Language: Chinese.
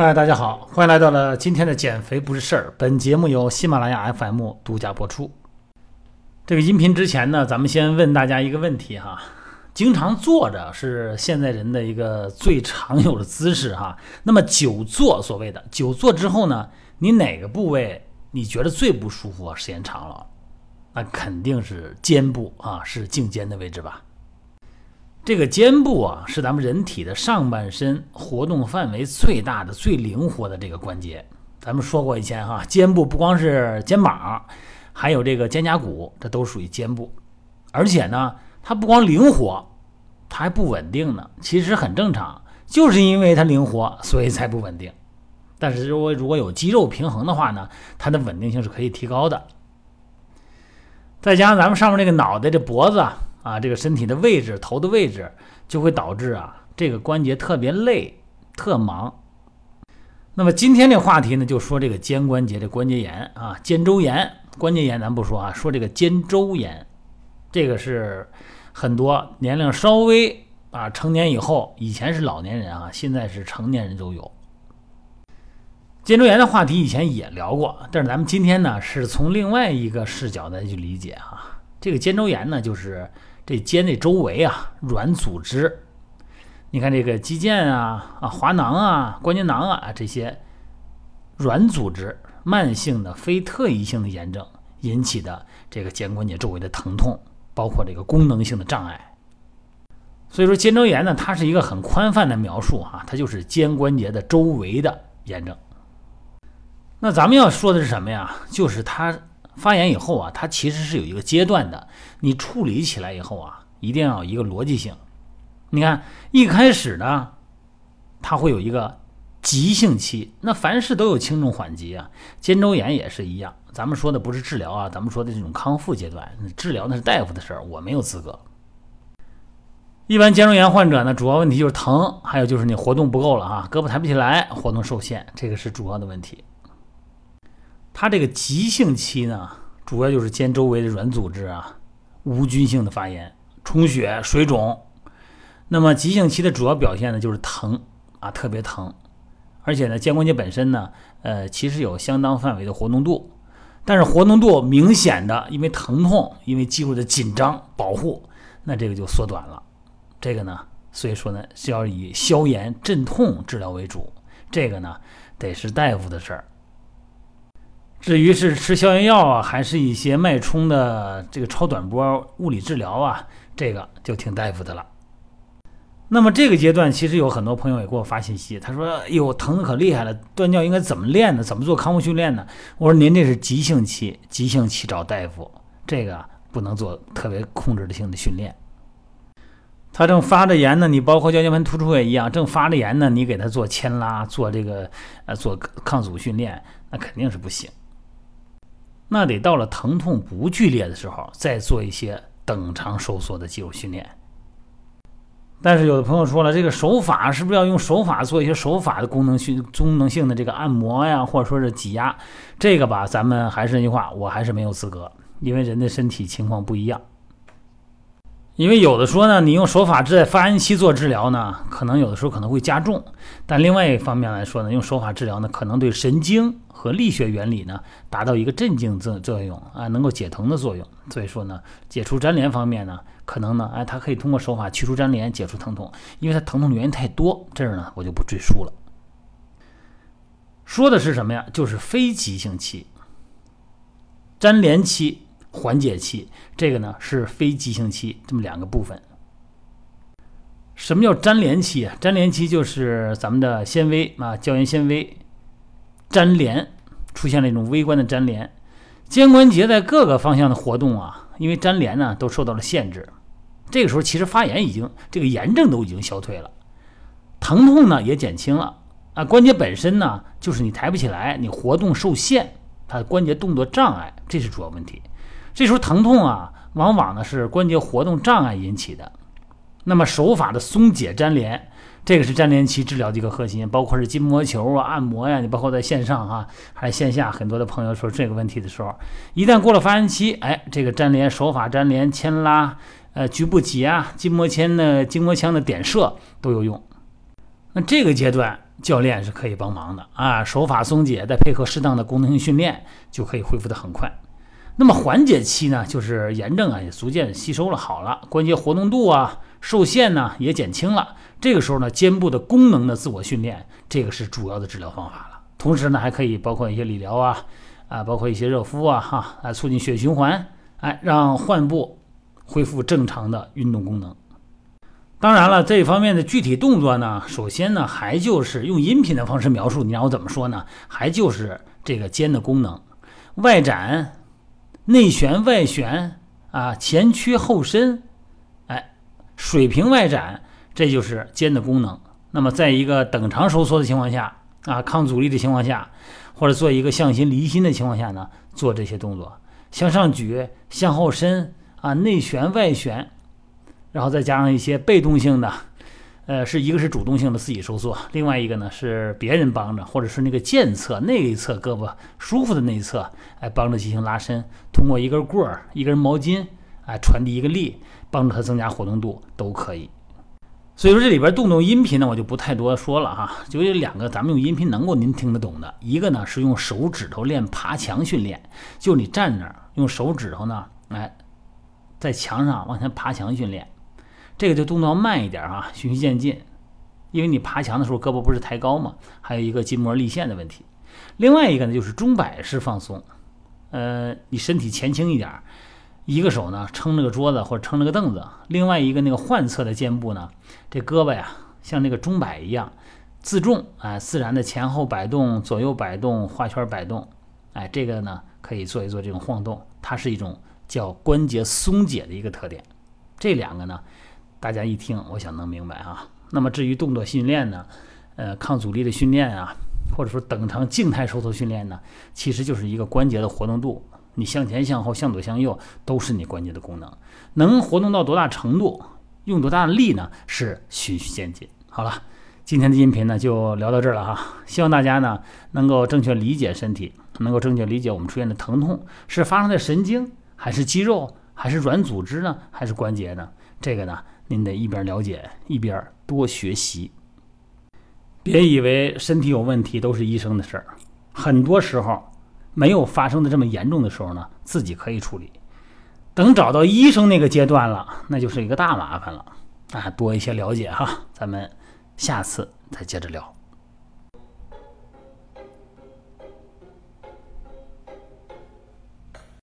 嗨，大家好，欢迎来到了今天的减肥不是事儿。本节目由喜马拉雅 FM 独家播出。这个音频之前呢，咱们先问大家一个问题哈：经常坐着是现在人的一个最常有的姿势哈。那么久坐，所谓的久坐之后呢，你哪个部位你觉得最不舒服啊？时间长了，那肯定是肩部啊，是颈肩的位置吧。这个肩部啊，是咱们人体的上半身活动范围最大的、最灵活的这个关节。咱们说过以前哈，肩部不光是肩膀，还有这个肩胛骨，这都属于肩部。而且呢，它不光灵活，它还不稳定呢。其实很正常，就是因为它灵活，所以才不稳定。但是如果如果有肌肉平衡的话呢，它的稳定性是可以提高的。再加上咱们上面这个脑袋、这脖子。啊，啊这个身体的位置、头的位置，就会导致啊，这个关节特别累、特忙。那么今天这话题呢，就说这个肩关节的关节炎啊，肩周炎、关节炎咱不说啊，说这个肩周炎，这个是很多年龄稍微啊成年以后，以前是老年人啊，现在是成年人都有。肩周炎的话题以前也聊过，但是咱们今天呢，是从另外一个视角来去理解哈，这个肩周炎呢，就是。这肩的周围啊，软组织，你看这个肌腱啊、啊滑囊啊、关节囊啊这些软组织，慢性的非特异性的炎症引起的这个肩关节周围的疼痛，包括这个功能性的障碍。所以说肩周炎呢，它是一个很宽泛的描述哈，它就是肩关节的周围的炎症。那咱们要说的是什么呀？就是它。发炎以后啊，它其实是有一个阶段的。你处理起来以后啊，一定要有一个逻辑性。你看，一开始呢，它会有一个急性期。那凡事都有轻重缓急啊，肩周炎也是一样。咱们说的不是治疗啊，咱们说的这种康复阶段。治疗那是大夫的事儿，我没有资格。一般肩周炎患者呢，主要问题就是疼，还有就是你活动不够了哈，胳膊抬不起来，活动受限，这个是主要的问题。它这个急性期呢，主要就是肩周围的软组织啊，无菌性的发炎、充血、水肿。那么急性期的主要表现呢，就是疼啊，特别疼。而且呢，肩关节本身呢，呃，其实有相当范围的活动度，但是活动度明显的因为疼痛，因为肌肉的紧张保护，那这个就缩短了。这个呢，所以说呢，是要以消炎镇痛治疗为主。这个呢，得是大夫的事儿。至于是吃消炎药啊，还是一些脉冲的这个超短波物理治疗啊，这个就听大夫的了。那么这个阶段，其实有很多朋友也给我发信息，他说：“哎呦，疼的可厉害了，断尿应该怎么练呢？怎么做康复训练呢？”我说：“您这是急性期，急性期找大夫，这个不能做特别控制性的训练。他正发着炎呢，你包括腰间盘突出也一样，正发着炎呢，你给他做牵拉，做这个呃做抗阻训练，那肯定是不行。”那得到了疼痛不剧烈的时候，再做一些等长收缩的肌肉训练。但是有的朋友说了，这个手法是不是要用手法做一些手法的功能性功能性的这个按摩呀，或者说是挤压？这个吧，咱们还是那句话，我还是没有资格，因为人的身体情况不一样。因为有的说呢，你用手法在发炎期做治疗呢，可能有的时候可能会加重；但另外一方面来说呢，用手法治疗呢，可能对神经和力学原理呢，达到一个镇静作作用啊，能够解疼的作用。所以说呢，解除粘连方面呢，可能呢，哎，它可以通过手法去除粘连，解除疼痛。因为它疼痛的原因太多，这儿呢，我就不赘述了。说的是什么呀？就是非急性期、粘连期。缓解期，这个呢是非急性期，这么两个部分。什么叫粘连期啊？粘连期就是咱们的纤维啊，胶原纤维粘连，出现了一种微观的粘连，肩关节在各个方向的活动啊，因为粘连呢都受到了限制。这个时候其实发炎已经，这个炎症都已经消退了，疼痛呢也减轻了啊。关节本身呢就是你抬不起来，你活动受限，它的关节动作障碍，这是主要问题。这时候疼痛啊，往往呢是关节活动障碍引起的。那么手法的松解粘连，这个是粘连期治疗的一个核心，包括是筋膜球啊、按摩呀，你包括在线上哈，还是线下，很多的朋友说这个问题的时候，一旦过了发炎期，哎，这个粘连手法粘连、牵拉、呃局部挤压、筋膜签的筋膜枪的点射都有用。那这个阶段教练是可以帮忙的啊，手法松解，再配合适当的功能性训练，就可以恢复的很快。那么缓解期呢，就是炎症啊也逐渐吸收了好了，关节活动度啊受限呢也减轻了。这个时候呢，肩部的功能的自我训练，这个是主要的治疗方法了。同时呢，还可以包括一些理疗啊，啊，包括一些热敷啊，哈，啊，促进血液循环，哎，让患部恢复正常的运动功能。当然了，这一方面的具体动作呢，首先呢，还就是用音频的方式描述。你让我怎么说呢？还就是这个肩的功能，外展。内旋外旋啊，前屈后伸，哎，水平外展，这就是肩的功能。那么，在一个等长收缩的情况下啊，抗阻力的情况下，或者做一个向心离心的情况下呢，做这些动作，向上举、向后伸啊，内旋外旋，然后再加上一些被动性的。呃，是一个是主动性的自己收缩，另外一个呢是别人帮着，或者是那个健侧那一侧胳膊舒服的那一侧，哎，帮着进行拉伸，通过一根棍儿、一根毛巾，哎，传递一个力，帮助他增加活动度都可以。所以说这里边动动音频呢，我就不太多说了哈，就有两个咱们用音频能够您听得懂的，一个呢是用手指头练爬墙训练，就你站那儿用手指头呢，哎，在墙上往前爬墙训练。这个就动作要慢一点啊，循序渐进，因为你爬墙的时候胳膊不是抬高嘛，还有一个筋膜立线的问题。另外一个呢就是钟摆式放松，呃，你身体前倾一点，一个手呢撑那个桌子或者撑那个凳子，另外一个那个患侧的肩部呢，这胳膊呀像那个钟摆一样自重，哎，自然的前后摆动、左右摆动、画圈摆动，哎，这个呢可以做一做这种晃动，它是一种叫关节松解的一个特点。这两个呢。大家一听，我想能明白啊。那么至于动作训练呢，呃，抗阻力的训练啊，或者说等长静态收缩训练呢，其实就是一个关节的活动度。你向前、向后、向左、向右，都是你关节的功能。能活动到多大程度，用多大的力呢？是循序渐进。好了，今天的音频呢就聊到这儿了哈。希望大家呢能够正确理解身体，能够正确理解我们出现的疼痛是发生在神经，还是肌肉，还是软组织呢，还是关节呢？这个呢？您得一边了解一边多学习，别以为身体有问题都是医生的事儿，很多时候没有发生的这么严重的时候呢，自己可以处理。等找到医生那个阶段了，那就是一个大麻烦了啊！多一些了解哈，咱们下次再接着聊。